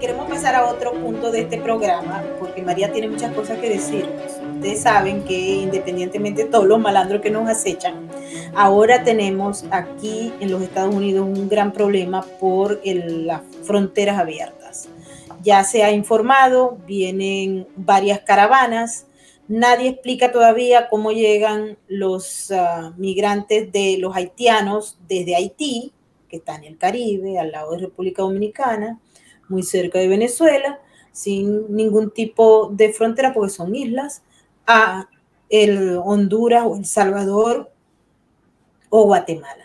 Queremos pasar a otro punto de este programa, porque María tiene muchas cosas que decir. Ustedes saben que independientemente de todos los malandros que nos acechan, ahora tenemos aquí en los Estados Unidos un gran problema por las fronteras abiertas. Ya se ha informado, vienen varias caravanas, nadie explica todavía cómo llegan los ah, migrantes de los haitianos desde Haití, que está en el Caribe, al lado de República Dominicana, muy cerca de Venezuela, sin ningún tipo de frontera, porque son islas, a el Honduras o El Salvador o Guatemala.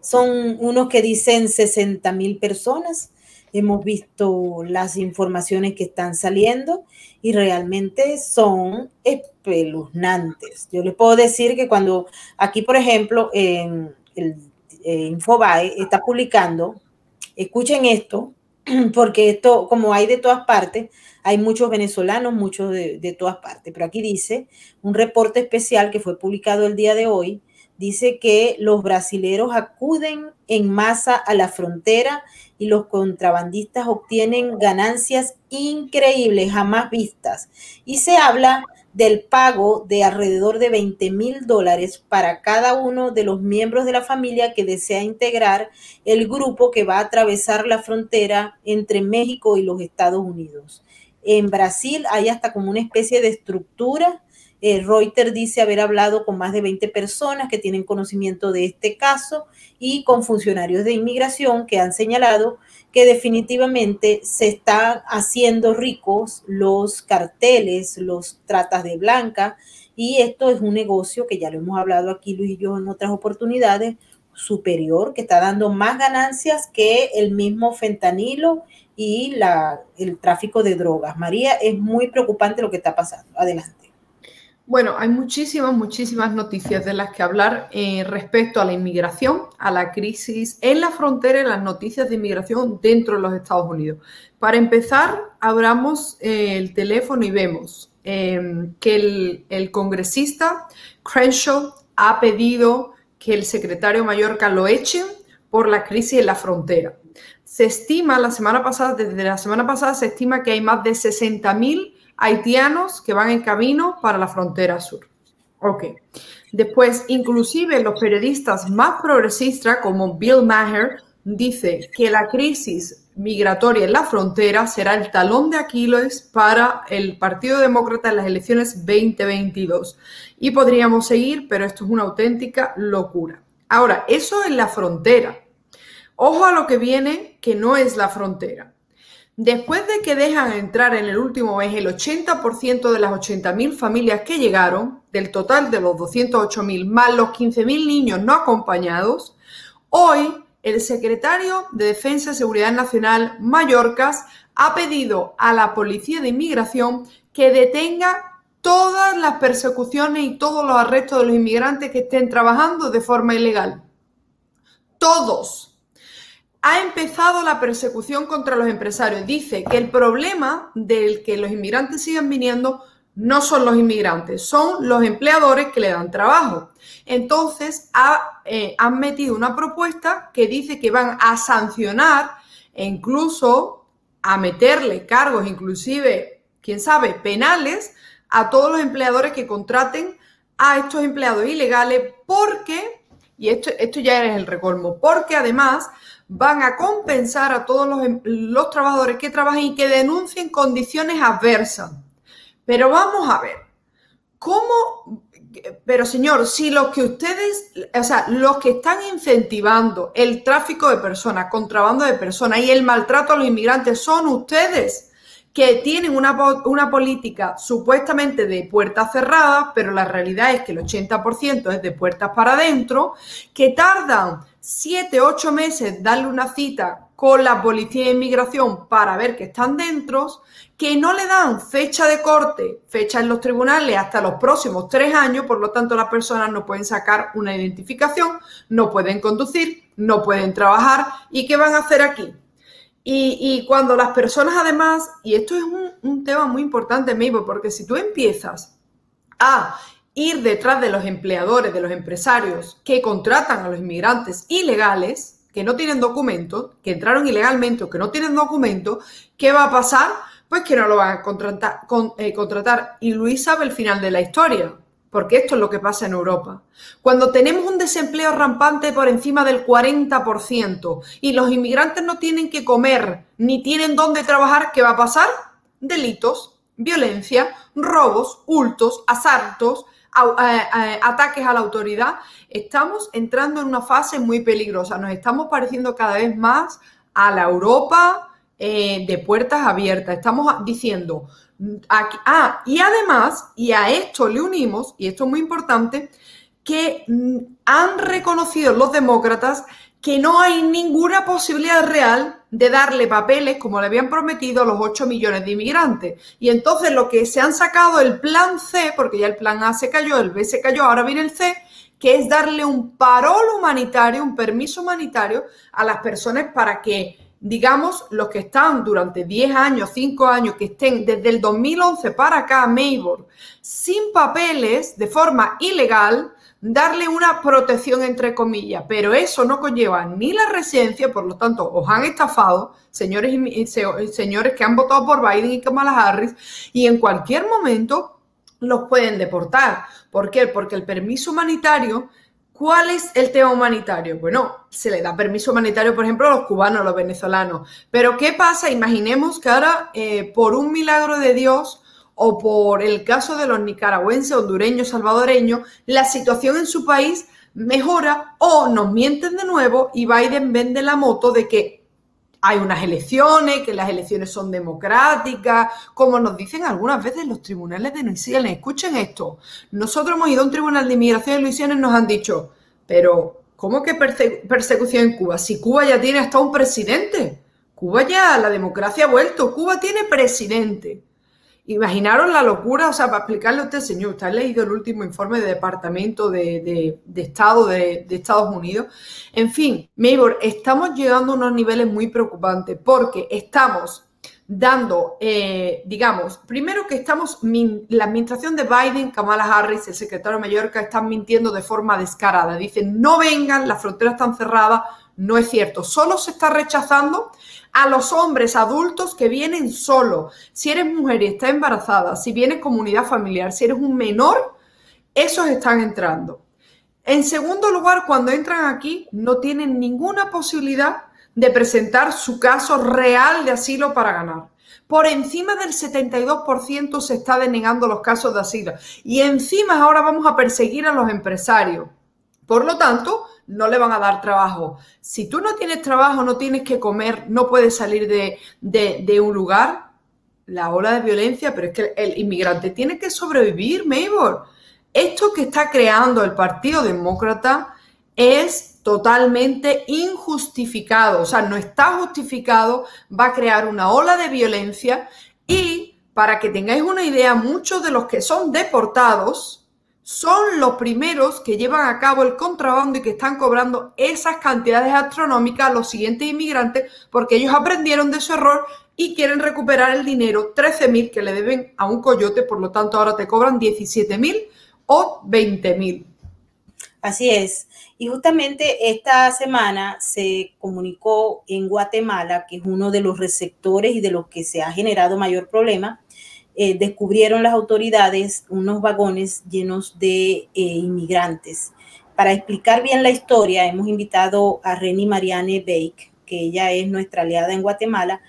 Son unos que dicen 60 mil personas. Hemos visto las informaciones que están saliendo y realmente son espeluznantes. Yo les puedo decir que cuando aquí, por ejemplo, en el eh, Infobae está publicando, escuchen esto, porque esto, como hay de todas partes, hay muchos venezolanos, muchos de, de, todas partes, pero aquí dice un reporte especial que fue publicado el día de hoy, dice que los brasileros acuden en masa a la frontera y los contrabandistas obtienen ganancias increíbles, jamás vistas. Y se habla del pago de alrededor de 20 mil dólares para cada uno de los miembros de la familia que desea integrar el grupo que va a atravesar la frontera entre México y los Estados Unidos. En Brasil hay hasta como una especie de estructura. Eh, Reuters dice haber hablado con más de 20 personas que tienen conocimiento de este caso y con funcionarios de inmigración que han señalado que definitivamente se están haciendo ricos los carteles, los tratas de blanca, y esto es un negocio que ya lo hemos hablado aquí Luis y yo en otras oportunidades, superior, que está dando más ganancias que el mismo fentanilo y la, el tráfico de drogas. María, es muy preocupante lo que está pasando. Adelante. Bueno, hay muchísimas, muchísimas noticias de las que hablar eh, respecto a la inmigración, a la crisis en la frontera y las noticias de inmigración dentro de los Estados Unidos. Para empezar, abramos eh, el teléfono y vemos em, que el, congresista Crenshaw ha pedido que el secretario Mallorca lo echen por la crisis en la frontera. Se estima, la semana pasada, desde la semana pasada, se estima que hay más de 60.000 haitianos que van en camino para la frontera sur. Ok. Después, inclusive los periodistas más progresistas como Bill Maher dice que la crisis migratoria en la frontera será el talón de Aquiles para el Partido Demócrata en las elecciones 2022. Y podríamos seguir, pero esto es una auténtica locura. Ahora, eso es la frontera. Ojo a lo que viene, que no es la frontera. Después de que dejan entrar en el último mes el 80% de las 80.000 familias que llegaron, del total de los 208.000 más los 15.000 niños no acompañados, hoy el secretario de Defensa y Seguridad Nacional, Mallorcas, ha pedido a la Policía de Inmigración que detenga todas las persecuciones y todos los arrestos de los inmigrantes que estén trabajando de forma ilegal. Todos ha empezado la persecución contra los empresarios. Dice que el problema del que los inmigrantes sigan viniendo no son los inmigrantes, son los empleadores que le dan trabajo. Entonces, eh, han metido una propuesta que dice que van a sancionar e incluso a meterle cargos, inclusive, quién sabe, penales a todos los empleadores que contraten a estos empleados ilegales porque, y esto, esto ya es el recolmo, porque además van a compensar a todos los, los trabajadores que trabajen y que denuncien condiciones adversas. Pero vamos a ver, ¿cómo? Pero señor, si los que ustedes, o sea, los que están incentivando el tráfico de personas, contrabando de personas y el maltrato a los inmigrantes son ustedes, que tienen una, una, política supuestamente de puertas cerradas, pero la realidad es que el 80% es de puertas para adentro, que tardan siete, ocho meses darle una cita con la policía de inmigración para ver que están dentro, que no le dan fecha de corte, fecha en los tribunales hasta los próximos tres años, por lo tanto las personas no pueden sacar una identificación, no pueden conducir, no pueden trabajar. ¿Y qué van a hacer aquí? Y, cuando las personas además, y esto es un, tema muy importante, Mabel, porque si tú empiezas a ir detrás de los empleadores, de los empresarios que contratan a los inmigrantes ilegales, que no tienen documentos, que entraron ilegalmente o que no tienen documentos, ¿qué va a pasar? Pues que no lo van a contratar, eh, contratar. Y Luis sabe el final de la historia, porque esto es lo que pasa en Europa. Cuando tenemos un desempleo rampante por encima del 40% y los inmigrantes no tienen que comer ni tienen dónde trabajar, ¿qué va a pasar? Delitos, violencia, robos, hurtos, asaltos, ataques a la autoridad, estamos entrando en una fase muy peligrosa. Nos estamos pareciendo cada vez más a la Europa eh, de puertas abiertas. Estamos diciendo, ah, y además, y a esto le unimos, y esto es muy importante, que mm, han reconocido los demócratas que no hay ninguna posibilidad real de darle papeles, como le habían prometido, a los 8 millones de inmigrantes. Y entonces lo que se han sacado el plan C, porque ya el plan A se cayó, el B se cayó, ahora viene el C, que es darle un parol humanitario, un permiso humanitario a las personas para que, digamos, los que están durante 10 años, 5 años, que estén desde el 2011 para acá, Maybor, sin papeles, de forma ilegal, darle una protección entre comillas, pero eso no conlleva ni la residencia, por lo tanto, os han estafado, señores y señores que han votado por Biden y Kamala Harris, y en cualquier momento los pueden deportar. ¿Por qué? Porque el permiso humanitario, ¿cuál es el tema humanitario? Bueno, se le da permiso humanitario, por ejemplo, a los cubanos, a los venezolanos. Pero ¿qué pasa? Imaginemos que ahora, eh, por un milagro de Dios, o por el caso de los nicaragüenses, hondureños, salvadoreños, la situación en su país mejora o nos mienten de nuevo y Biden vende la moto de que hay unas elecciones, que las elecciones son democráticas, como nos dicen algunas veces los tribunales de Luisiana. Escuchen esto, nosotros hemos ido a un tribunal de inmigración de Luisiana y nos han dicho, pero ¿cómo que persecución en Cuba? Si Cuba ya tiene hasta un presidente. Cuba ya, la democracia ha vuelto, Cuba tiene presidente. Imaginaros la locura, o sea, para explicarle a usted, señor, usted ha leído el último informe de Departamento de, Estado de, Estados Unidos. En fin, Maybor, estamos llegando a unos niveles muy preocupantes porque estamos dando, eh, digamos, primero que estamos, la administración de Biden, Kamala Harris, el secretario de Mallorca, están mintiendo de forma descarada. Dicen, no vengan, las fronteras están cerradas. No es cierto, solo se está rechazando a los hombres adultos que vienen solo. Si eres mujer y estás embarazada, si vienes comunidad familiar, si eres un menor, esos están entrando. En segundo lugar, cuando entran aquí, no tienen ninguna posibilidad de presentar su caso real de asilo para ganar. Por encima del 72% se está denegando los casos de asilo. Y encima ahora vamos a perseguir a los empresarios. Por lo tanto, no le van a dar trabajo. Si tú no tienes trabajo, no tienes que comer, no puedes salir de, un lugar, la ola de violencia, pero es que el inmigrante tiene que sobrevivir, Maybor. Esto que está creando el Partido Demócrata es totalmente injustificado, o sea, no está justificado, va a crear una ola de violencia y para que tengáis una idea, muchos de los que son deportados, son los primeros que llevan a cabo el contrabando y que están cobrando esas cantidades astronómicas a los siguientes inmigrantes porque ellos aprendieron de su error y quieren recuperar el dinero, 13.000 que le deben a un coyote, por lo tanto ahora te cobran 17.000 o 20.000. Así es. Y justamente esta semana se comunicó en Guatemala, que es uno de los receptores y de los que se ha generado mayor problema, eh, descubrieron las autoridades unos vagones llenos de eh, inmigrantes. Para explicar bien la historia, hemos invitado a Reni Marianne Bake, que ella es nuestra aliada en Guatemala,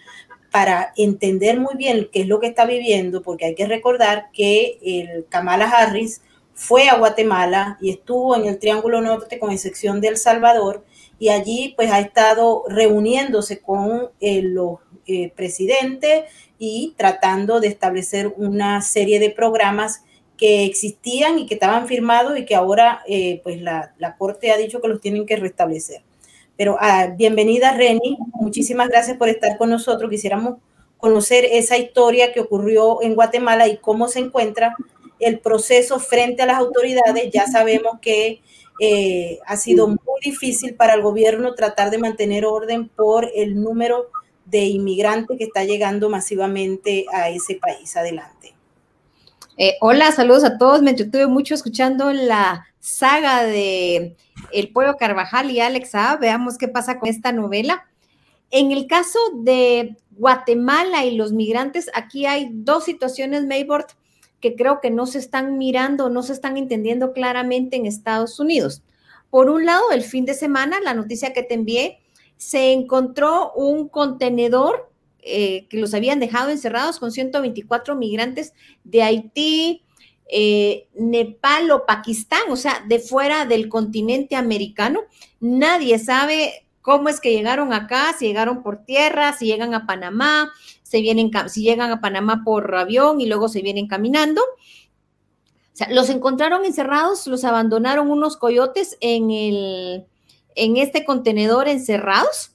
para entender muy bien qué es lo que está viviendo, porque hay que recordar que el Kamala Harris fue a Guatemala y estuvo en el Triángulo Norte con excepción de El Salvador y allí pues ha estado reuniéndose con eh, los presidentes y tratando de establecer una serie de programas que existían y que estaban firmados y que ahora eh, pues la, Corte ha dicho que los tienen que restablecer. Pero ah, bienvenida Reni, muchísimas gracias por estar con nosotros. Quisiéramos conocer esa historia que ocurrió en Guatemala y cómo se encuentra el proceso frente a las autoridades. Ya sabemos que eh, ha sido muy difícil para el gobierno tratar de mantener orden por el número de inmigrantes que está llegando masivamente a ese país. Adelante. Eh, hola, saludos a todos. Me entretuve mucho escuchando la saga de El Pueblo Carvajal y Alex Veamos qué pasa con esta novela. En el caso de Guatemala y los migrantes, aquí hay dos situaciones, Maybord, que creo que no se están mirando, no se están entendiendo claramente en Estados Unidos. Por un lado, el fin de semana, la noticia que te envié, se encontró un contenedor eh, que los habían dejado encerrados con 124 migrantes de Haití, eh, Nepal o Pakistán, o sea, de fuera del continente americano. Nadie sabe cómo es que llegaron acá, si llegaron por tierra, si llegan a Panamá, vienen, si llegan a Panamá por avión y luego se vienen caminando. O sea, los encontraron encerrados, los abandonaron unos coyotes en, el, en este contenedor encerrados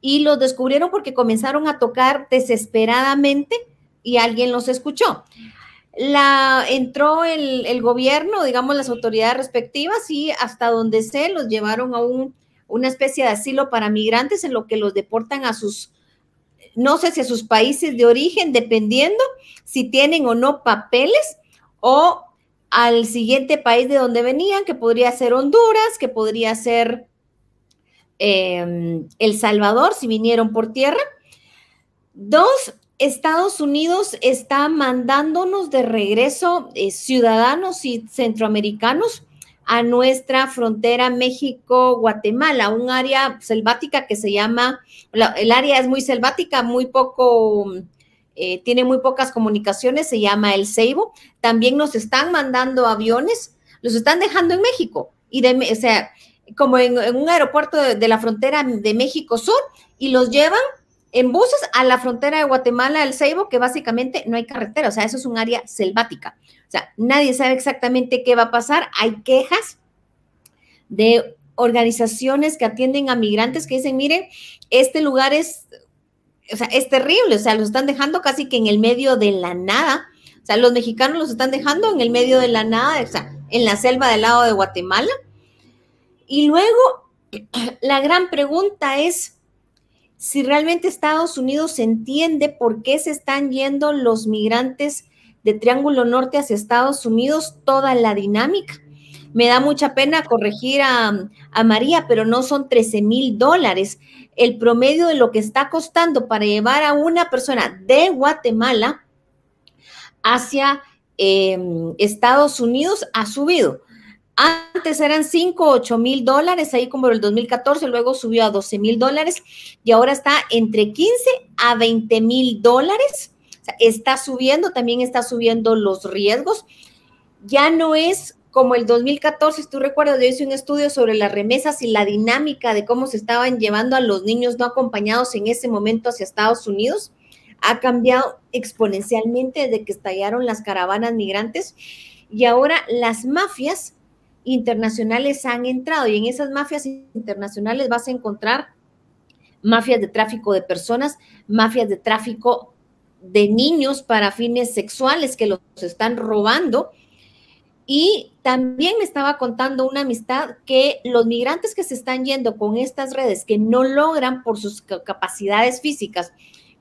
y los descubrieron porque comenzaron a tocar desesperadamente y alguien los escuchó. La, entró el, gobierno, digamos, las autoridades respectivas y hasta donde sé, los llevaron a un, una especie de asilo para migrantes en lo que los deportan a sus, no sé si a sus países de origen, dependiendo si tienen o no papeles o al siguiente país de donde venían, que podría ser Honduras, que podría ser em, El Salvador, si vinieron por tierra. Dos, Estados Unidos está mandándonos de regreso eh, ciudadanos y centroamericanos a nuestra frontera México-Guatemala, un área selvática que se llama, el área es muy selvática, muy poco, eh, tiene muy pocas comunicaciones, se llama El Ceibo. También nos están mandando aviones, los están dejando en México, y de, o sea, como en, un aeropuerto de la frontera de México Sur, y los llevan en buses a la frontera de Guatemala, el Ceibo, que básicamente no hay carretera, o sea, eso es un área selvática. O sea, nadie sabe exactamente qué va a pasar. Hay quejas de organizaciones que atienden a migrantes que dicen, miren, este lugar es, o sea, es terrible, o sea, los están dejando casi que en el medio de la nada. O sea, los mexicanos los están dejando en el medio de la nada, o sea, en la selva del lado de Guatemala. Y luego, la gran pregunta es, si realmente Estados Unidos entiende por qué se están yendo los migrantes de Triángulo Norte hacia Estados Unidos, toda la dinámica. Me da mucha pena corregir a, María, pero no son 13 mil dólares. El promedio de lo que está costando para llevar a una persona de Guatemala hacia em, Estados Unidos ha subido. Antes eran 5, 8 mil dólares, ahí como el 2014, luego subió a 12 mil dólares y ahora está entre 15 a 20 mil dólares. O está subiendo, también está subiendo los riesgos. Ya no es como el 2014, si tú recuerdas, yo hice un estudio sobre las remesas y la dinámica de cómo se estaban llevando a los niños no acompañados en ese momento hacia Estados Unidos. Ha cambiado exponencialmente desde que estallaron las caravanas migrantes y ahora las mafias internacionales han entrado y en esas mafias internacionales vas a encontrar mafias de tráfico de personas, mafias de tráfico de niños para fines sexuales que los están robando. Y también me estaba contando una amistad que los migrantes que se están yendo con estas redes, que no logran por sus capacidades físicas,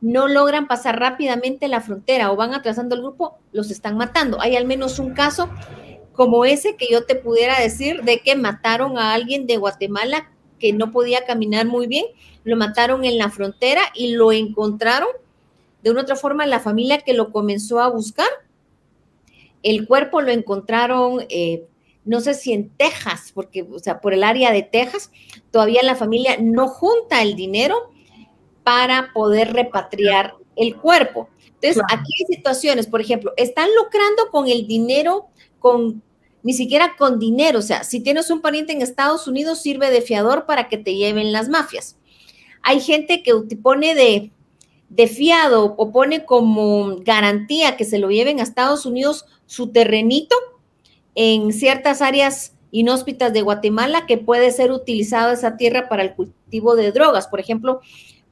no logran pasar rápidamente la frontera o van atrasando el grupo, los están matando. Hay al menos un caso como ese que yo te pudiera decir de que mataron a alguien de Guatemala que no podía caminar muy bien, lo mataron en la frontera y lo encontraron de una otra forma la familia que lo comenzó a buscar. El cuerpo lo encontraron, eh, no sé si en Texas, porque, o sea, por el área de Texas, todavía la familia no junta el dinero para poder repatriar el cuerpo. Entonces, aquí hay situaciones, por ejemplo, están lucrando con el dinero con ni siquiera con dinero. O sea, si tienes un pariente en Estados Unidos, sirve de fiador para que te lleven las mafias. Hay gente que pone de, de fiado o pone como garantía que se lo lleven a Estados Unidos su terrenito en ciertas áreas inhóspitas de Guatemala que puede ser utilizado esa tierra para el cultivo de drogas, por ejemplo,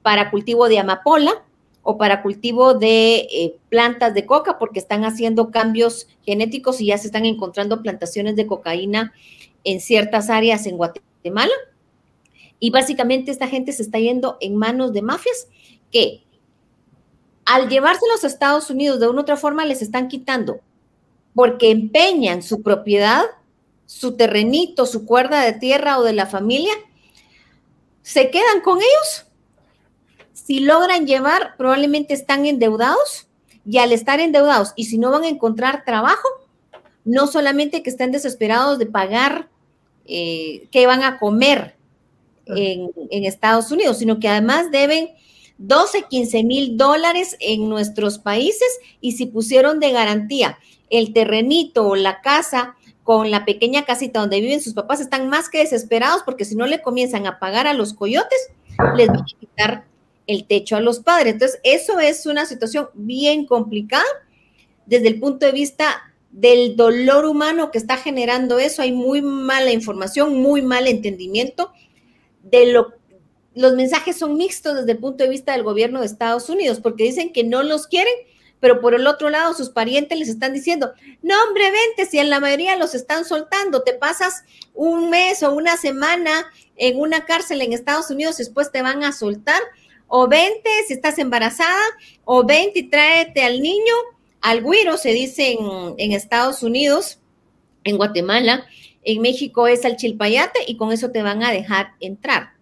para cultivo de amapola o para cultivo de eh, plantas de coca, porque están haciendo cambios genéticos y ya se están encontrando plantaciones de cocaína en ciertas áreas en Guatemala. Y básicamente esta gente se está yendo en manos de mafias que al llevárselos a Estados Unidos de una u otra forma les están quitando porque empeñan su propiedad, su terrenito, su cuerda de tierra o de la familia, se quedan con ellos. Si logran llevar, probablemente están endeudados y al estar endeudados y si no van a encontrar trabajo, no solamente que estén desesperados de pagar eh, qué van a comer en, en Estados Unidos, sino que además deben 12, 15 mil dólares en nuestros países y si pusieron de garantía el terrenito o la casa con la pequeña casita donde viven sus papás, están más que desesperados porque si no le comienzan a pagar a los coyotes, les van a quitar el techo a los padres. Entonces, eso es una situación bien complicada desde el punto de vista del dolor humano que está generando eso. Hay muy mala información, muy mal entendimiento de lo los mensajes son mixtos desde el punto de vista del gobierno de Estados Unidos, porque dicen que no los quieren, pero por el otro lado sus parientes les están diciendo, no hombre, vente, si en la mayoría los están soltando, te pasas un mes o una semana en una cárcel en Estados Unidos, después te van a soltar, o vente si estás embarazada, o vente y tráete al niño, al güiro se dice en, en Estados Unidos, en Guatemala, en México es al chilpayate y con eso te van a dejar entrar.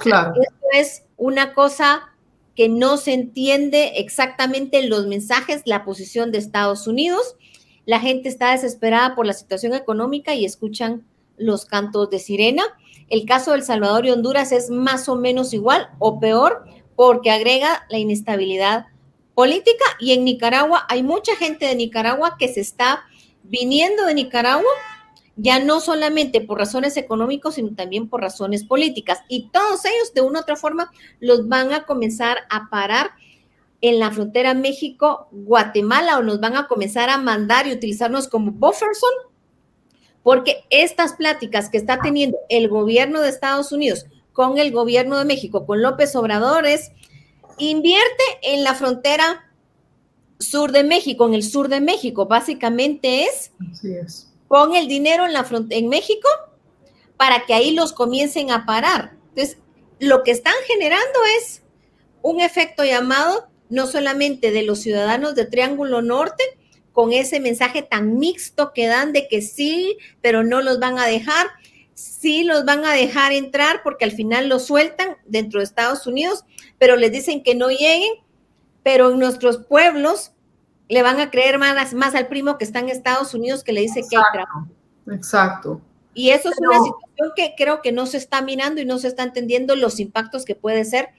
Claro. Esto es una cosa que no se entiende exactamente los mensajes, la posición de Estados Unidos. La gente está desesperada por la situación económica y escuchan los cantos de sirena. El caso de El Salvador y Honduras es más o menos igual o peor porque agrega la inestabilidad política y en Nicaragua hay mucha gente de Nicaragua que se está viniendo de Nicaragua ya no solamente por razones económicas, sino también por razones políticas. Y todos ellos, de una u otra forma, los van a comenzar a parar en la frontera México-Guatemala o nos van a comenzar a mandar y utilizarnos como bufferson, porque estas pláticas que está teniendo el gobierno de Estados Unidos con el gobierno de México, con López Obrador, es invierte en la frontera sur de México, en el sur de México, básicamente es. Es pon el dinero en, la en México para que ahí los comiencen a parar. Entonces, lo que están generando es un efecto llamado no solamente de los ciudadanos de Triángulo Norte, con ese mensaje tan mixto que dan de que sí, pero no los van a dejar, sí los van a dejar entrar porque al final los sueltan dentro de Estados Unidos, pero les dicen que no lleguen, pero en nuestros pueblos le van a creer más, más al primo que está en Estados Unidos que le dice que hay trabajo. Exacto. Y eso es una situación que creo que no se está mirando y no se está entendiendo los impactos que puede ser.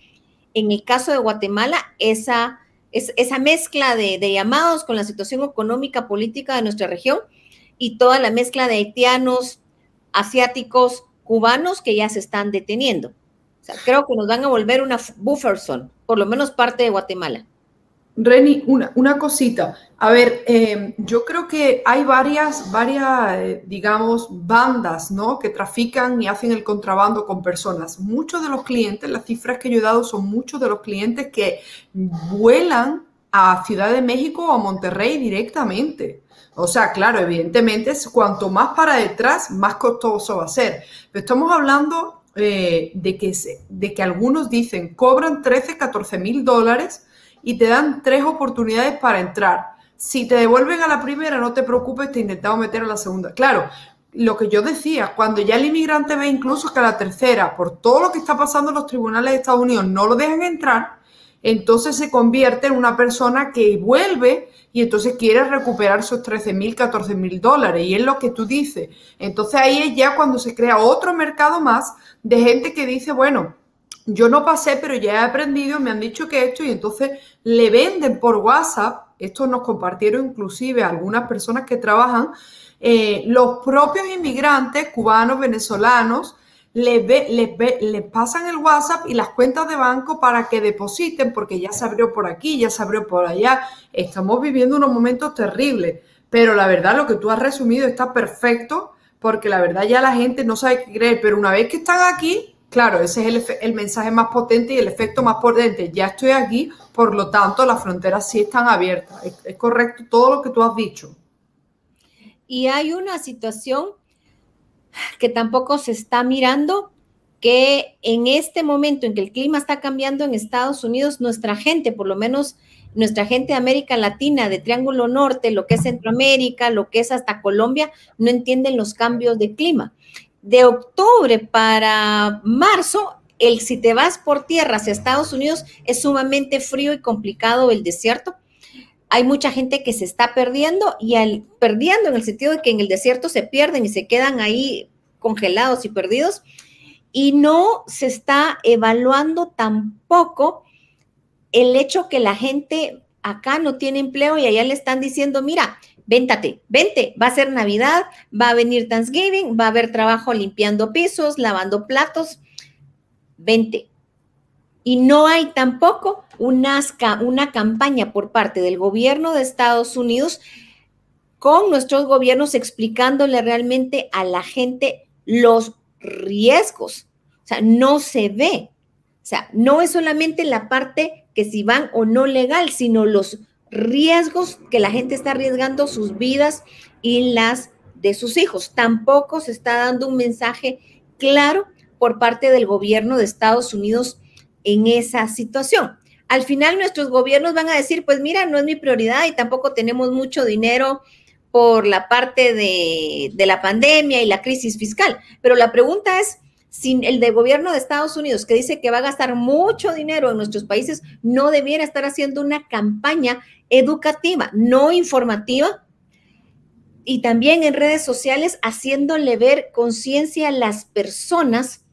En el caso de Guatemala, esa, es, esa mezcla de, llamados con la situación económica, política de nuestra región y toda la mezcla de haitianos, asiáticos, cubanos que ya se están deteniendo. O sea, creo que nos van a volver una buffer zone, por lo menos parte de Guatemala. Reni, una, una, cosita. A ver, eh, yo creo que hay varias, varias, eh, digamos, bandas, ¿no? Que trafican y hacen el contrabando con personas. Muchos de los clientes, las cifras que yo he dado son muchos de los clientes que vuelan a Ciudad de México o a Monterrey directamente. O sea, claro, evidentemente, cuanto más para detrás, más costoso va a ser. Pero estamos hablando eh, de, que, de que algunos dicen, cobran 13, 14 mil dólares y te dan tres oportunidades para entrar. Si te devuelven a la primera, no te preocupes, te intentamos meter a la segunda. Claro, lo que yo decía, cuando ya el inmigrante ve incluso que a la tercera, por todo lo que está pasando en los tribunales de Estados Unidos, no lo dejan entrar, entonces se convierte en una persona que vuelve y entonces quiere recuperar esos 13 mil, 14 mil dólares. Y es lo que tú dices. Entonces ahí es ya cuando se crea otro mercado más de gente que dice, bueno, yo no pasé, pero ya he aprendido, me han dicho que esto y entonces le venden por WhatsApp, esto nos compartieron inclusive algunas personas que trabajan, eh, los propios inmigrantes cubanos, venezolanos, les, ve, pasan el WhatsApp y las cuentas de banco para que depositen, porque ya se abrió por aquí, ya se abrió por allá. Estamos viviendo unos momentos terribles, pero la verdad lo que tú has resumido está perfecto, porque la verdad ya la gente no sabe qué creer, pero una vez que están aquí, Claro, ese es el, mensaje más potente y el efecto más potente. Ya estoy aquí, por lo tanto, las fronteras sí están abiertas. Es, correcto todo lo que tú has dicho. Y hay una situación que tampoco se está mirando, que en este momento en que el clima está cambiando en Estados Unidos, nuestra gente, por lo menos nuestra gente de América Latina, de Triángulo Norte, lo que es Centroamérica, lo que es hasta Colombia, no entienden los cambios de clima. De octubre para marzo, el si te vas por tierra hacia Estados Unidos es sumamente frío y complicado el desierto. Hay mucha gente que se está perdiendo y perdiendo en el sentido de que en el desierto se pierden y se quedan ahí congelados y perdidos y no se está evaluando tampoco el hecho que la gente acá no tiene empleo y allá le están diciendo, mira, véntate, vente, va a ser Navidad, va a venir Thanksgiving, va a haber trabajo limpiando pisos, lavando platos, vente. Y no hay tampoco una, una campaña por parte del gobierno de Estados Unidos con nuestros gobiernos explicándole realmente a la gente los riesgos. O sea, no se ve. O sea, no es solamente la parte que si van o no legal, sino los riesgos que la gente está arriesgando sus vidas y las de sus hijos. Tampoco se está dando un mensaje claro por parte del gobierno de Estados Unidos en esa situación. Al final nuestros gobiernos van a decir, pues mira, no es mi prioridad y tampoco tenemos mucho dinero por la parte de, de la pandemia y la crisis fiscal. Pero la pregunta es, sin el de gobierno de Estados Unidos, que dice que va a gastar mucho dinero en nuestros países, no debiera estar haciendo una campaña educativa, no informativa, y también en redes sociales haciéndole ver conciencia a las personas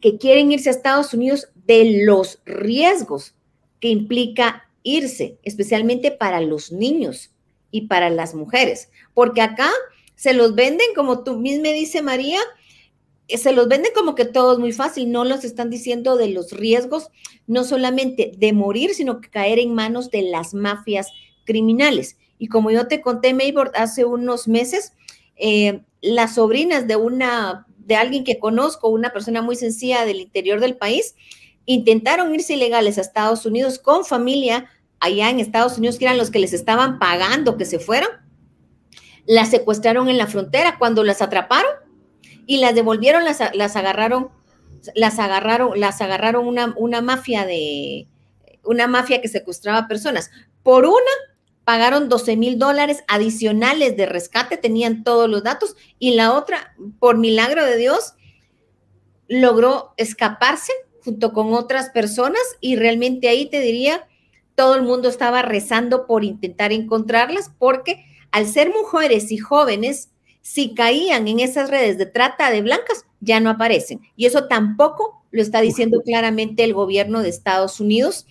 que quieren irse a Estados Unidos de los riesgos que implica irse, especialmente para los niños y para las mujeres, porque acá se los venden, como tú misma dice María, se los venden como que todo es muy fácil, no los están diciendo de los riesgos, no solamente de morir, sino que caer en manos de las mafias criminales. Y como yo te conté, Maybord, hace unos meses, eh, las sobrinas de una, de alguien que conozco, una persona muy sencilla del interior del país, intentaron irse ilegales a Estados Unidos con familia allá en Estados Unidos, que eran los que les estaban pagando que se fueran. Las secuestraron en la frontera. Cuando las atraparon, y las devolvieron, las, las agarraron, las agarraron, las agarraron una, una mafia de, una mafia que secuestraba personas. Por una, pagaron 12 mil dólares adicionales de rescate, tenían todos los datos, y la otra, por milagro de Dios, logró escaparse junto con otras personas y realmente ahí te diría, todo el mundo estaba rezando por intentar encontrarlas porque al ser mujeres y jóvenes, si caían en esas redes de trata de blancas, ya no aparecen. Y eso tampoco lo está diciendo claramente el gobierno de Estados Unidos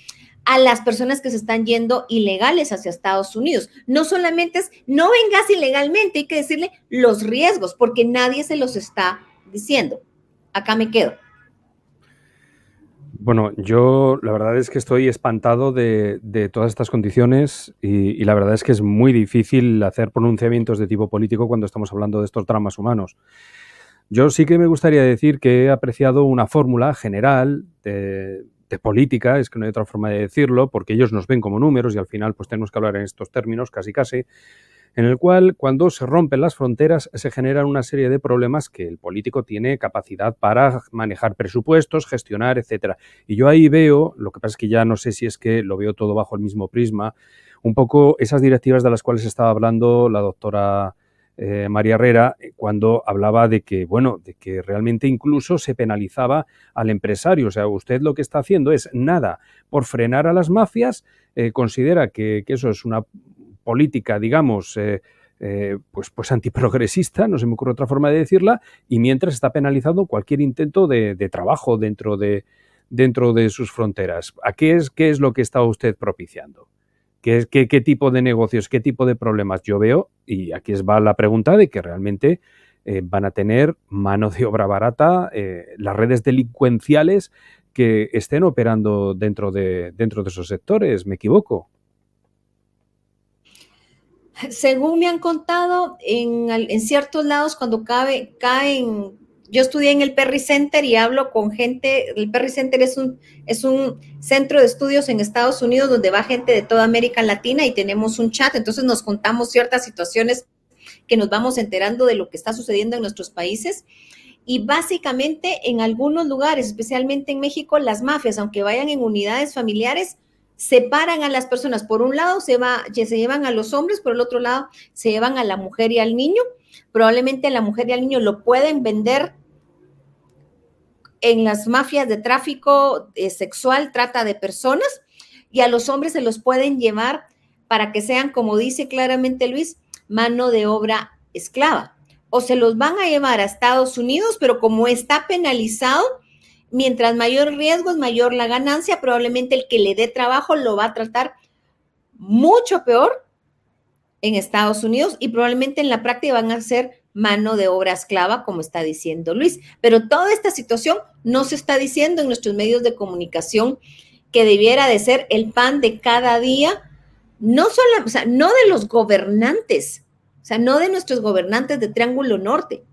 a las personas que se están yendo ilegales hacia Estados Unidos. No solamente es, no vengas ilegalmente, hay que decirle los riesgos, porque nadie se los está diciendo. Acá me quedo. Bueno, yo la verdad es que estoy espantado de, todas estas condiciones y, la verdad es que es muy difícil hacer pronunciamientos de tipo político cuando estamos hablando de estos dramas humanos. Yo sí que me gustaría decir que he apreciado una fórmula general de, de, política, es que no hay otra forma de decirlo, porque ellos nos ven como números y al final pues tenemos que hablar en estos términos casi casi, en el cual cuando se rompen las fronteras se generan una serie de problemas que el político tiene capacidad para manejar presupuestos, gestionar, etcétera. Y yo ahí veo, lo que pasa es que ya no sé si es que lo veo todo bajo el mismo prisma, un poco esas directivas de las cuales estaba hablando la doctora eh, María Herrera eh, cuando hablaba de que, bueno, de que realmente incluso se penalizaba al empresario. O sea, usted lo que está haciendo es nada por frenar a las mafias, eh, considera que, que, eso es una, política, digamos, eh, eh, pues, pues antiprogresista, no se me ocurre otra forma de decirla, y mientras está penalizando cualquier intento de, trabajo dentro de, dentro de sus fronteras. ¿A qué es, qué es lo que está usted propiciando? ¿Qué, qué, tipo de negocios, qué tipo de problemas yo veo? Y aquí va la pregunta de que realmente eh, van a tener mano de obra barata las redes delincuenciales que estén operando dentro de, dentro de esos sectores. ¿Me equivoco? Según me han contado, en, ciertos lados cuando cabe, caen, yo estudié en el Perry Center y hablo con gente, el Perry Center es un, es un centro de estudios en Estados Unidos donde va gente de toda América Latina y tenemos un chat, entonces nos contamos ciertas situaciones que nos vamos enterando de lo que está sucediendo en nuestros países. Y básicamente en algunos lugares, especialmente en México, las mafias, aunque vayan en unidades familiares, separan a las personas. Por un lado se, va, se llevan a los hombres, por el otro lado se llevan a la mujer y al niño. Probablemente la mujer y al niño lo pueden vender en las mafias de tráfico eh, sexual, trata de personas, y a los hombres se los pueden llevar para que sean, como dice claramente Luis, mano de obra esclava. O se los van a llevar a Estados Unidos, pero como está penalizado, mientras mayor riesgo es mayor la ganancia, probablemente el que le dé trabajo lo va a tratar mucho peor en Estados Unidos y probablemente en la práctica van a ser mano de obra esclava, como está diciendo Luis. Pero toda esta situación no se está diciendo en nuestros medios de comunicación que debiera de ser el pan de cada día, no solo, o sea, no de los gobernantes, o sea, no de nuestros gobernantes de Triángulo Norte,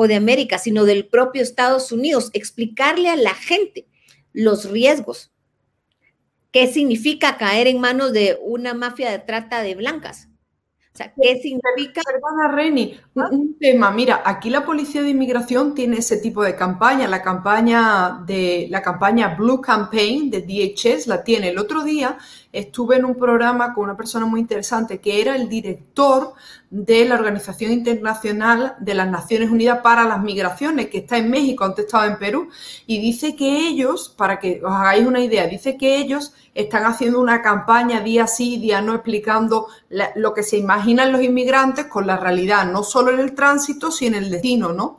o de América, sino del propio Estados Unidos, explicarle a la gente los riesgos. ¿Qué significa caer en manos de una mafia de trata de blancas? O sea, ¿qué significa? Perdona, Reni, un, tema. Mira, aquí la Policía de Inmigración tiene ese tipo de campaña. La campaña de la campaña Blue Campaign de DHS la tiene. El otro día estuve en un programa con una persona muy interesante que era el director de la Organización Internacional de las Naciones Unidas para las Migraciones, que está en México, antes estaba en Perú, y dice que ellos, para que os hagáis una idea, dice que ellos están haciendo una campaña día sí, día no, explicando lo que se imaginan los inmigrantes con la realidad, no solo en el tránsito, sino en el destino, ¿no?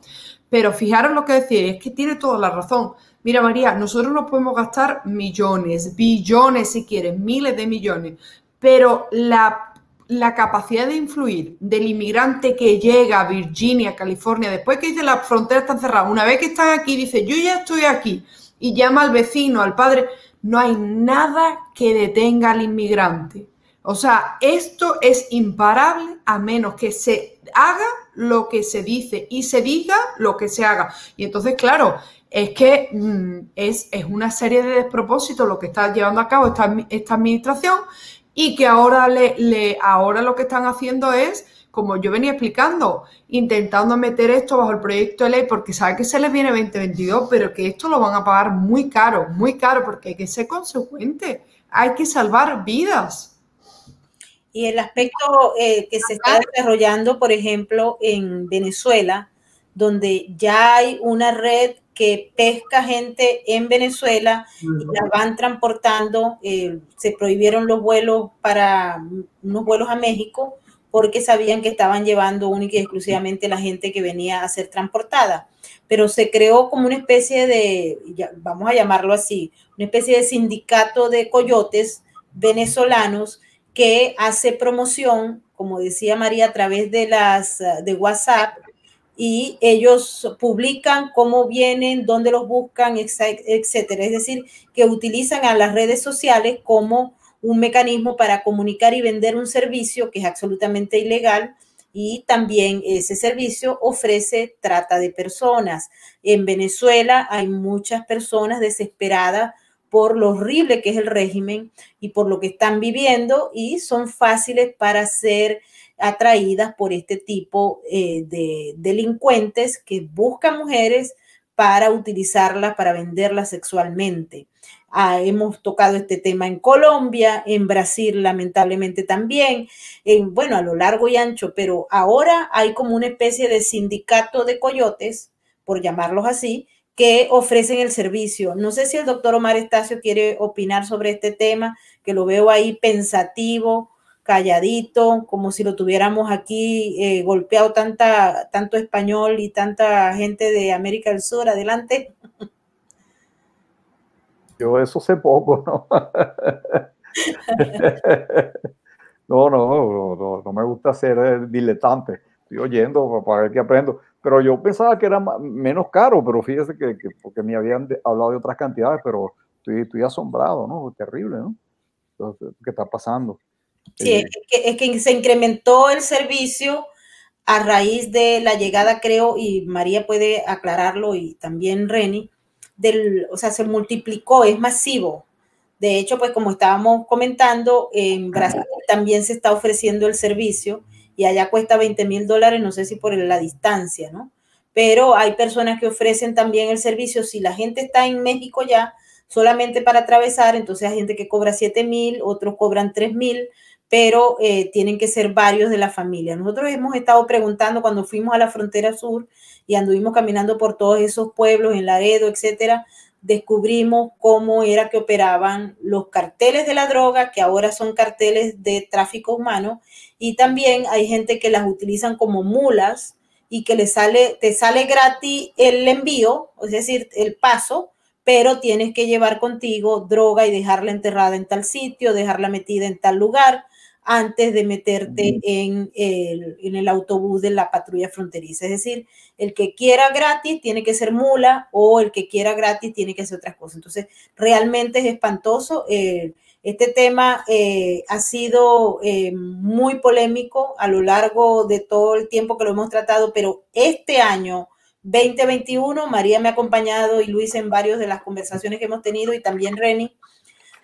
Pero fijaros lo que decía, es que tiene toda la razón. Mira, María, nosotros nos podemos gastar millones, billones si quieres, miles de millones, pero la la capacidad de influir del inmigrante que llega a Virginia, California, después que dice las fronteras están cerradas, una vez que están aquí, dice yo ya estoy aquí y llama al vecino, al padre, no hay nada que detenga al inmigrante. O sea, esto es imparable a menos que se haga lo que se dice y se diga lo que se haga. Y entonces, claro, es que mm, es, una serie de despropósitos lo que está llevando a cabo esta, esta administración y que ahora, le, ahora lo que están haciendo es, como yo venía explicando, intentando meter esto bajo el proyecto de ley porque sabe que se les viene 2022, pero que esto lo van a pagar muy caro, muy caro, porque hay que ser consecuente, hay que salvar vidas. Y el aspecto eh, que se está desarrollando, por ejemplo, en Venezuela, donde ya hay una red que pesca gente en Venezuela y la van transportando. Eh, se prohibieron los vuelos para unos vuelos a México porque sabían que estaban llevando única y exclusivamente la gente que venía a ser transportada. Pero se creó como una especie de, vamos a llamarlo así, una especie de sindicato de coyotes venezolanos que hace promoción, como decía María, a través de las de WhatsApp y ellos publican cómo vienen, dónde los buscan, etcétera. Es decir, que utilizan a las redes sociales como un mecanismo para comunicar y vender un servicio que es absolutamente ilegal y también ese servicio ofrece trata de personas. En Venezuela hay muchas personas desesperadas por lo horrible que es el régimen y por lo que están viviendo y son fáciles para ser atraídas por este tipo eh, de delincuentes que buscan mujeres para utilizarlas, para venderlas sexualmente. Ah, hemos tocado este tema en Colombia, en Brasil lamentablemente también, en, bueno, a lo largo y ancho, pero ahora hay como una especie de sindicato de coyotes, por llamarlos así, que ofrecen el servicio. No sé si el doctor Omar Estacio quiere opinar sobre este tema, que lo veo ahí pensativo calladito, como si lo tuviéramos aquí eh, golpeado tanta, tanto español y tanta gente de América del Sur. Adelante. Yo eso sé poco, ¿no? no, no, no, me gusta ser eh, diletante. Estoy oyendo para ver qué aprendo. Pero yo pensaba que era menos caro, pero fíjese que, porque me habían hablado de otras cantidades, pero estoy, estoy asombrado, ¿no? Terrible, ¿no? ¿Qué está pasando? Sí, es que, es que se incrementó el servicio a raíz de la llegada, creo, y María puede aclararlo y también Reni, del, o sea, se multiplicó, es masivo. De hecho, pues como estábamos comentando, en Brasil también se está ofreciendo el servicio y allá cuesta 20 mil dólares, no sé si por la distancia, ¿no? pero hay personas que ofrecen también el servicio. Si la gente está en México ya, solamente para atravesar, entonces hay gente que cobra 7 mil, otros cobran 3 mil, pero eh, tienen que ser varios de la familia. Nosotros hemos estado preguntando cuando fuimos a la frontera sur y anduvimos caminando por todos esos pueblos en Laredo, etcétera, descubrimos cómo era que operaban los carteles de la droga, que ahora son carteles de tráfico humano, y también hay gente que las utilizan como mulas y que le sale, te sale gratis el envío, es decir, el paso, pero tienes que llevar contigo droga y dejarla enterrada en tal sitio, dejarla metida en tal lugar antes de meterte en el, en el autobús de la patrulla fronteriza. Es decir, el que quiera gratis tiene que ser mula o el que quiera gratis tiene que hacer otras cosas. Entonces, realmente es espantoso. Eh, este tema eh, ha sido eh, muy polémico a lo largo de todo el tiempo que lo hemos tratado, pero este año 2021, María me ha acompañado y Luis en varios de las conversaciones que hemos tenido y también Reni,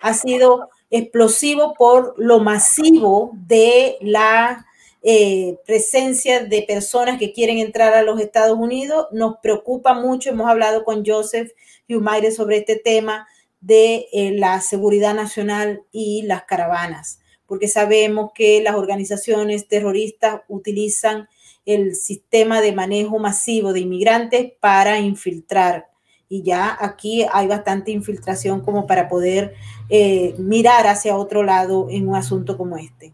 ha sido explosivo por lo masivo de la eh, presencia de personas que quieren entrar a los Estados Unidos. Nos preocupa mucho, hemos hablado con Joseph Humaire sobre este tema de eh, la seguridad nacional y las caravanas, porque sabemos que las organizaciones terroristas utilizan el sistema de manejo masivo de inmigrantes para infiltrar. Y ya aquí hay bastante infiltración como para poder eh, mirar hacia otro lado en un asunto como este.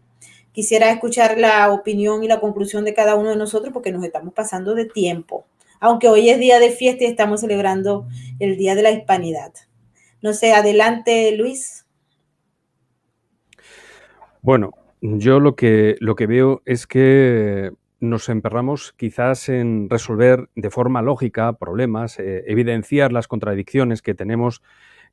Quisiera escuchar la opinión y la conclusión de cada uno de nosotros porque nos estamos pasando de tiempo, aunque hoy es día de fiesta y estamos celebrando el Día de la Hispanidad. No sé, adelante Luis. Bueno, yo lo que, lo que veo es que nos emperramos quizás en resolver de forma lógica problemas, eh, evidenciar las contradicciones que tenemos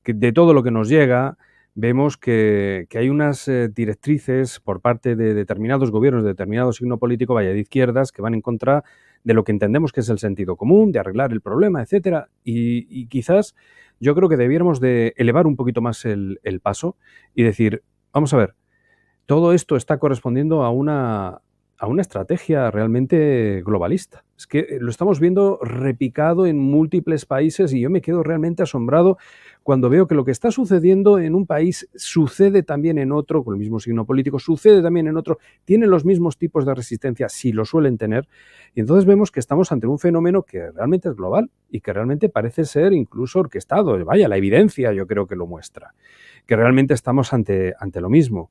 de todo lo que nos llega, vemos que, hay unas eh, directrices por parte de determinados gobiernos, de determinado signo político, vaya de izquierdas, que van en contra de lo que entendemos que es el sentido común, de arreglar el problema, etcétera. Y, quizás yo creo que debiéramos de elevar un poquito más el paso y decir, vamos a ver, todo esto está correspondiendo a una, a una estrategia realmente globalista. Es que eh, lo estamos viendo repicado en múltiples países y yo me quedo realmente asombrado cuando veo que lo que está sucediendo en un país sucede también en otro, con el mismo signo político, sucede también en otro, tienen los mismos tipos de resistencia, si lo suelen tener, y entonces vemos que estamos ante un fenómeno que realmente es global y que realmente parece ser incluso orquestado. Vaya, la evidencia yo creo que lo muestra, que realmente estamos ante, ante lo mismo.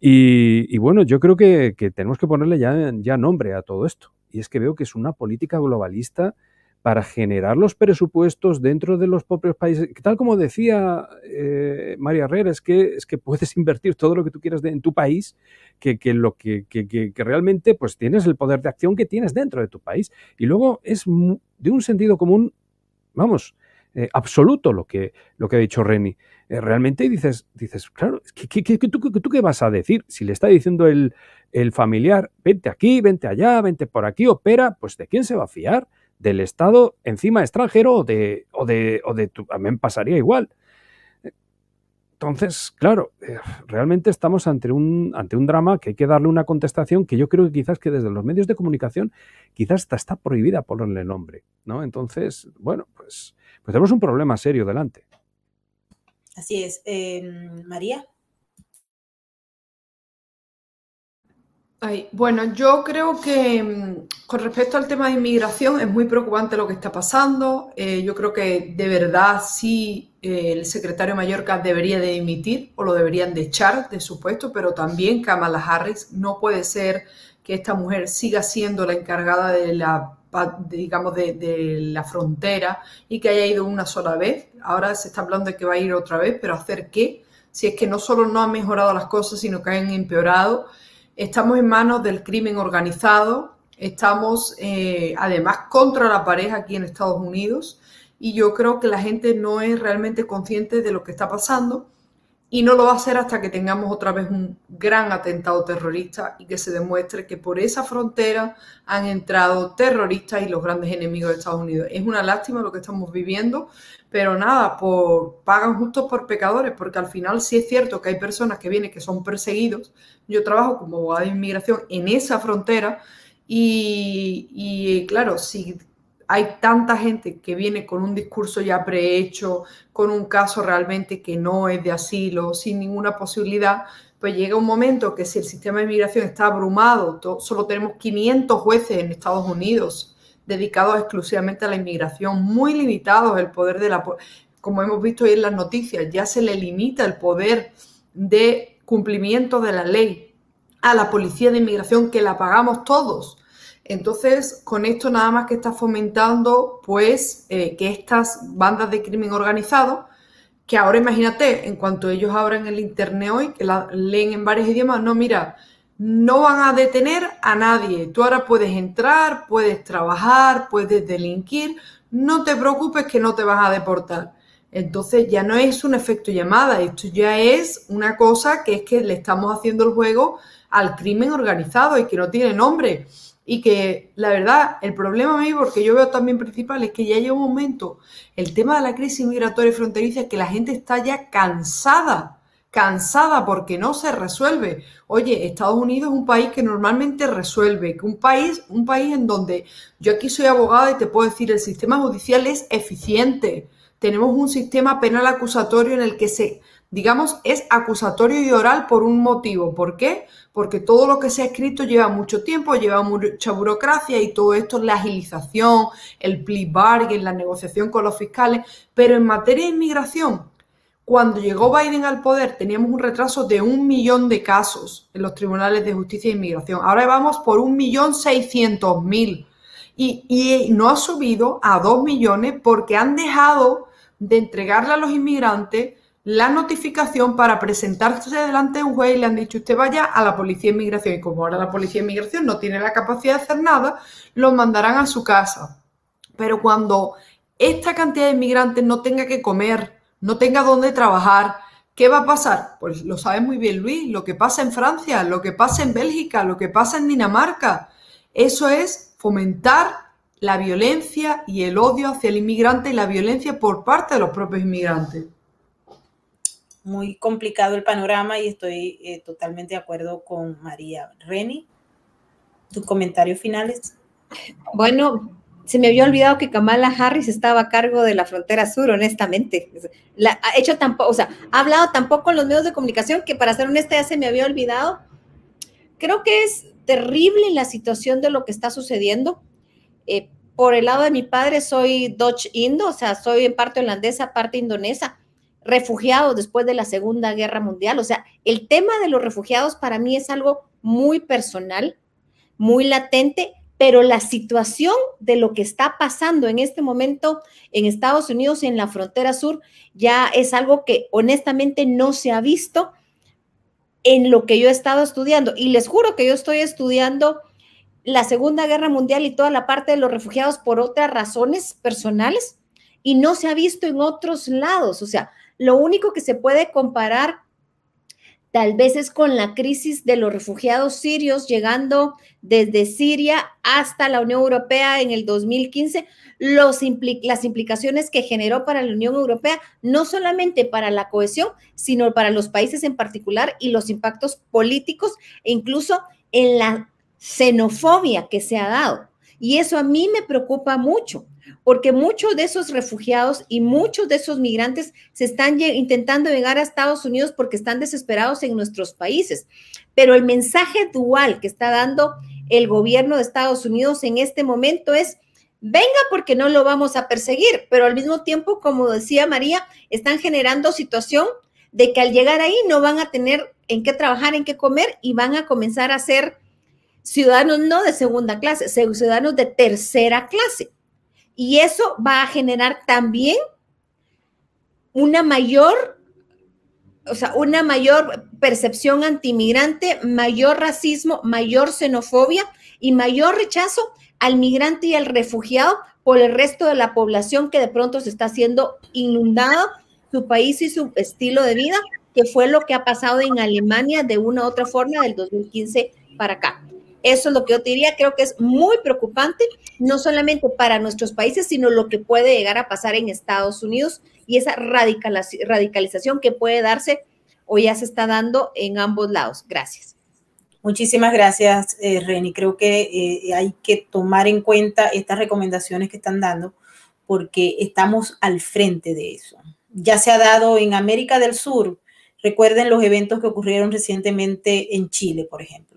Y, bueno, yo creo que, tenemos que ponerle ya, nombre a todo esto. Y es que veo que es una política globalista para generar los presupuestos dentro de los propios países. Tal como decía eh, María Herrera, es que, es que puedes invertir todo lo que tú quieras en tu país, que, que lo que, que, realmente pues tienes el poder de acción que tienes dentro de tu país. Y luego es de un sentido común, vamos, eh, absoluto lo que, lo que ha dicho Reni. Eh, realmente dices, dices claro, ¿qué, tú, qué vas a decir? Si le está diciendo el, el, familiar, vente aquí, vente allá, vente por aquí, opera, pues ¿de quién se va a fiar? ¿Del Estado encima extranjero o de, o de, o de tu, a mí me pasaría igual? Entonces, claro, eh, realmente estamos ante un, ante un drama que hay que darle una contestación que yo creo que quizás que desde los medios de comunicación quizás está, está prohibida ponerle nombre, ¿no? Entonces, bueno, pues pues tenemos un problema serio delante. Así es. Em, María. Bueno, yo creo que mm, con respecto al tema de inmigración es muy preocupante lo que está pasando. Eh, yo creo que de verdad sí eh, el secretario Mallorca debería de emitir o lo deberían de echar de su puesto, pero también Kamala Harris no puede ser que esta mujer siga siendo la encargada de la digamos, de, la frontera y que haya ido una sola vez. Ahora se está hablando de que va a ir otra vez, pero ¿hacer qué? Si es que no solo no han mejorado las cosas, sino que han empeorado. Estamos en manos del crimen organizado, estamos eh, además contra la pareja aquí en Estados Unidos y yo creo que la gente no es realmente consciente de lo que está pasando y no lo va a hacer hasta que tengamos otra vez un gran atentado terrorista y que se demuestre que por esa frontera han entrado terroristas y los grandes enemigos de Estados Unidos. Es una lástima lo que estamos viviendo, pero nada, por, pagan justos por pecadores, porque al final sí es cierto que hay personas que vienen que son perseguidos. Yo trabajo como abogada de inmigración en esa frontera y, y claro, si hay tanta gente que viene con un discurso ya prehecho, con un caso realmente que no es de asilo, sin ninguna posibilidad, pues llega un momento que si el sistema de inmigración está abrumado, solo tenemos 500 jueces en Estados Unidos dedicados exclusivamente a la inmigración, muy limitados el poder de la... Como hemos visto hoy en las noticias, ya se le limita el poder de cumplimiento de la ley a la policía de inmigración que la pagamos todos. Entonces, con esto nada más que está fomentando, pues, eh, que estas bandas de crimen organizado, que ahora imagínate, en cuanto ellos abran el Internet hoy, que la leen en varios idiomas, no, mira, no van a detener a nadie. Tú ahora puedes entrar, puedes trabajar, puedes delinquir, no te preocupes que no te vas a deportar. Entonces ya no es un efecto llamada, esto ya es una cosa que es que le estamos haciendo el juego al crimen organizado y que no tiene nombre y que la verdad, el problema mío, porque yo veo también principal, es que ya llega un momento, el tema de la crisis migratoria y fronteriza, que la gente está ya cansada, cansada porque no se resuelve. Oye, Estados Unidos es un país que normalmente resuelve, que un país, un país en donde yo aquí soy abogada y te puedo decir, el sistema judicial es eficiente. Tenemos un sistema penal acusatorio en el que se digamos, es acusatorio y oral por un motivo. ¿Por qué? Porque todo lo que se ha escrito lleva mucho tiempo, lleva mucha burocracia y todo esto es la agilización, el plea bargain, la negociación con los fiscales. Pero en materia de inmigración, cuando llegó Biden al poder teníamos un retraso de un millón de casos en los tribunales de justicia e inmigración. Ahora vamos por un millón seiscientos mil. Y, y no ha subido a dos millones porque han dejado de entregarle a los inmigrantes la notificación para presentarse delante de un juez y le han dicho usted vaya a la policía de inmigración y como ahora la policía de inmigración no tiene la capacidad de hacer nada, los mandarán a su casa. Pero cuando esta cantidad de inmigrantes no tenga que comer, no tenga dónde trabajar, ¿qué va a pasar? Pues lo sabe muy bien Luis, lo que pasa en Francia, lo que pasa en Bélgica, lo que pasa en Dinamarca. Eso es fomentar la violencia y el odio hacia el inmigrante y la violencia por parte de los propios inmigrantes muy complicado el panorama y estoy eh, totalmente de acuerdo con María. Reni, tus comentarios finales. Bueno, se me había olvidado que Kamala Harris estaba a cargo de la frontera sur, honestamente. La, ha hecho tampoco, o sea, ha hablado tampoco en los medios de comunicación que para ser honesta ya se me había olvidado. Creo que es terrible la situación de lo que está sucediendo. Eh, por el lado de mi padre soy Dutch Indo, o sea, soy en parte holandesa, parte indonesa refugiados después de la Segunda Guerra Mundial. O sea, el tema de los refugiados para mí es algo muy personal, muy latente, pero la situación de lo que está pasando en este momento en Estados Unidos, en la frontera sur, ya es algo que honestamente no se ha visto en lo que yo he estado estudiando. Y les juro que yo estoy estudiando la Segunda Guerra Mundial y toda la parte de los refugiados por otras razones personales y no se ha visto en otros lados. O sea, lo único que se puede comparar tal vez es con la crisis de los refugiados sirios llegando desde Siria hasta la Unión Europea en el 2015, los las implicaciones que generó para la Unión Europea, no solamente para la cohesión, sino para los países en particular y los impactos políticos e incluso en la xenofobia que se ha dado. Y eso a mí me preocupa mucho, porque muchos de esos refugiados y muchos de esos migrantes se están intentando llegar a Estados Unidos porque están desesperados en nuestros países. Pero el mensaje dual que está dando el gobierno de Estados Unidos en este momento es, venga porque no lo vamos a perseguir, pero al mismo tiempo, como decía María, están generando situación de que al llegar ahí no van a tener en qué trabajar, en qué comer y van a comenzar a ser ciudadanos no de segunda clase, ciudadanos de tercera clase. Y eso va a generar también una mayor, o sea, una mayor percepción antimigrante, mayor racismo, mayor xenofobia y mayor rechazo al migrante y al refugiado por el resto de la población que de pronto se está haciendo inundado su país y su estilo de vida, que fue lo que ha pasado en Alemania de una u otra forma del 2015 para acá. Eso es lo que yo te diría, creo que es muy preocupante, no solamente para nuestros países, sino lo que puede llegar a pasar en Estados Unidos y esa radicalización que puede darse o ya se está dando en ambos lados. Gracias. Muchísimas gracias, eh, Reni. Creo que eh, hay que tomar en cuenta estas recomendaciones que están dando porque estamos al frente de eso. Ya se ha dado en América del Sur, recuerden los eventos que ocurrieron recientemente en Chile, por ejemplo,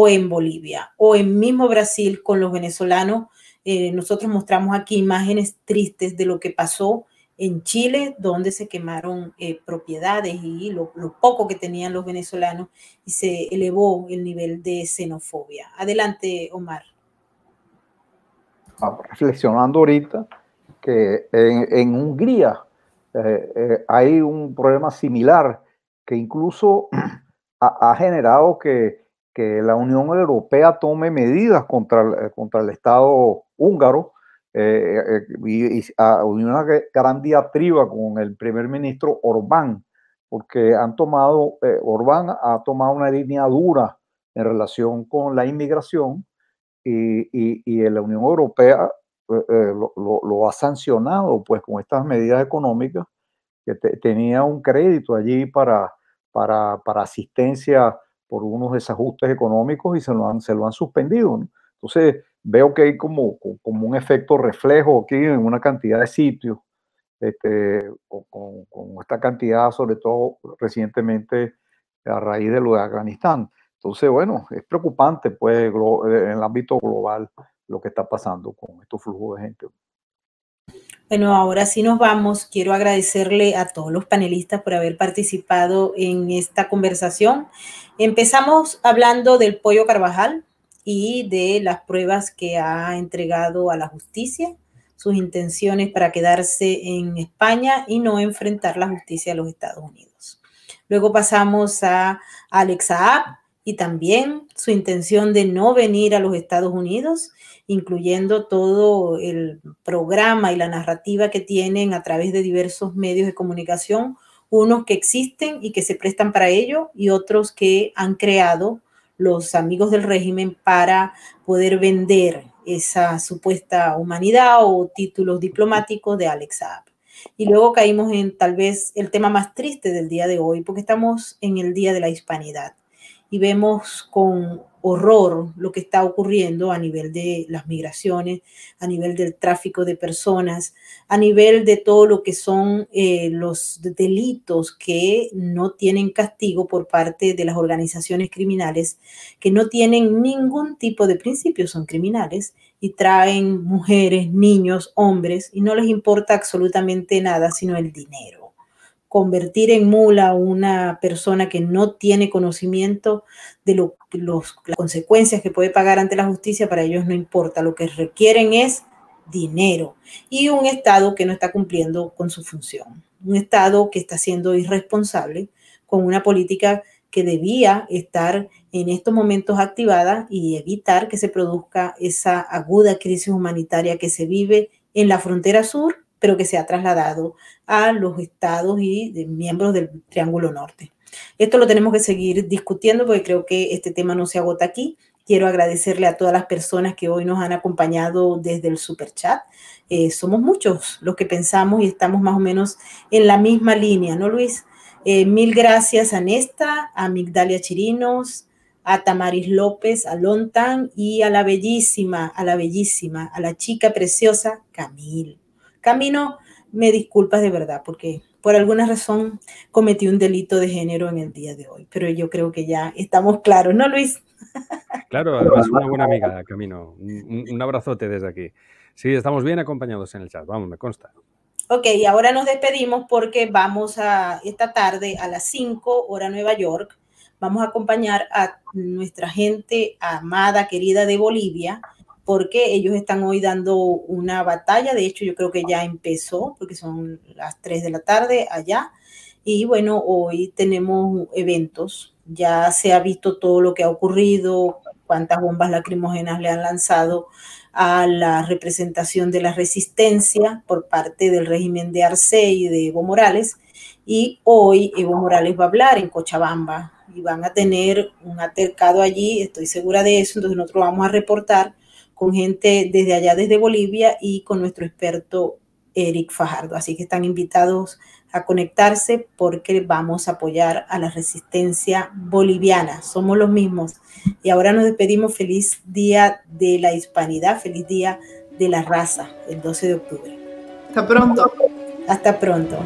o en Bolivia, o en mismo Brasil con los venezolanos. Eh, nosotros mostramos aquí imágenes tristes de lo que pasó en Chile, donde se quemaron eh, propiedades y lo, poco que tenían los venezolanos y se elevó el nivel de xenofobia. Adelante, Omar. Reflexionando ahorita que en, Hungría eh, hay un problema similar que incluso ha, generado que, que, la Unión Europea tome medidas contra, contra el Estado húngaro eh, eh, y, ah, una gran diatriba con el primer ministro Orbán, porque han tomado, eh, Orbán ha tomado una línea dura en relación con la inmigración y, y, la Unión Europea lo, lo, ha sancionado pues con estas medidas económicas que tenía un crédito allí para, para, para, asistencia por unos desajustes económicos y se lo han, se lo han suspendido. Entonces, veo que hay como, como un efecto reflejo aquí en una cantidad de sitios, este, con, esta cantidad, sobre todo recientemente a raíz de lo de Afganistán. Entonces, bueno, es preocupante pues en el ámbito global lo que está pasando con estos flujos de gente. Bueno, ahora sí nos vamos. Quiero agradecerle a todos los panelistas por haber participado en esta conversación. Empezamos hablando del pollo Carvajal, y de las pruebas que ha entregado a la justicia, sus intenciones para quedarse en España y no enfrentar la justicia de los Estados Unidos. Luego pasamos a Alex y también su intención de no venir a los Estados Unidos, incluyendo todo el programa y la narrativa que tienen a través de diversos medios de comunicación, unos que existen y que se prestan para ello y otros que han creado los amigos del régimen para poder vender esa supuesta humanidad o títulos diplomáticos de Alex Saab. Y luego caímos en tal vez el tema más triste del día de hoy, porque estamos en el Día de la Hispanidad y vemos con horror lo que está ocurriendo a nivel de las migraciones, a nivel del tráfico de personas, a nivel de todo lo que son eh, los delitos que no tienen castigo por parte de las organizaciones criminales, que no tienen ningún tipo de principios, son criminales y traen mujeres, niños, hombres y no les importa absolutamente nada sino el dinero convertir en mula a una persona que no tiene conocimiento de lo, los, las consecuencias que puede pagar ante la justicia, para ellos no importa. Lo que requieren es dinero y un Estado que no está cumpliendo con su función. Un Estado que está siendo irresponsable con una política que debía estar en estos momentos activada y evitar que se produzca esa aguda crisis humanitaria que se vive en la frontera sur pero que se ha trasladado a los estados y miembros del Triángulo Norte. Esto lo tenemos que seguir discutiendo porque creo que este tema no se agota aquí. Quiero agradecerle a todas las personas que hoy nos han acompañado desde el super chat. Eh, somos muchos los que pensamos y estamos más o menos en la misma línea, ¿no, Luis? Eh, mil gracias a Nesta, a Migdalia Chirinos, a Tamaris López, a Lontan y a la bellísima, a la bellísima, a la chica preciosa Camil. Camino, me disculpas de verdad, porque por alguna razón cometí un delito de género en el día de hoy, pero yo creo que ya estamos claros, ¿no, Luis? Claro, además una buena amiga, Camino. Un, abrazote desde aquí. Sí, estamos bien acompañados en el chat, vamos, me consta. Ok, y ahora nos despedimos porque vamos a esta tarde a las 5 hora Nueva York. Vamos a acompañar a nuestra gente amada, querida de Bolivia, porque ellos están hoy dando una batalla, de hecho yo creo que ya empezó, porque son las 3 de la tarde allá, y bueno, hoy tenemos eventos, ya se ha visto todo lo que ha ocurrido, cuántas bombas lacrimógenas le han lanzado a la representación de la resistencia por parte del régimen de Arce y de Evo Morales, y hoy Evo Morales va a hablar en Cochabamba y van a tener un altercado allí, estoy segura de eso, entonces nosotros vamos a reportar con gente desde allá, desde Bolivia y con nuestro experto Eric Fajardo. Así que están invitados a conectarse porque vamos a apoyar a la resistencia boliviana. Somos los mismos. Y ahora nos despedimos. Feliz día de la hispanidad, feliz día de la raza, el 12 de octubre. Hasta pronto. Hasta pronto.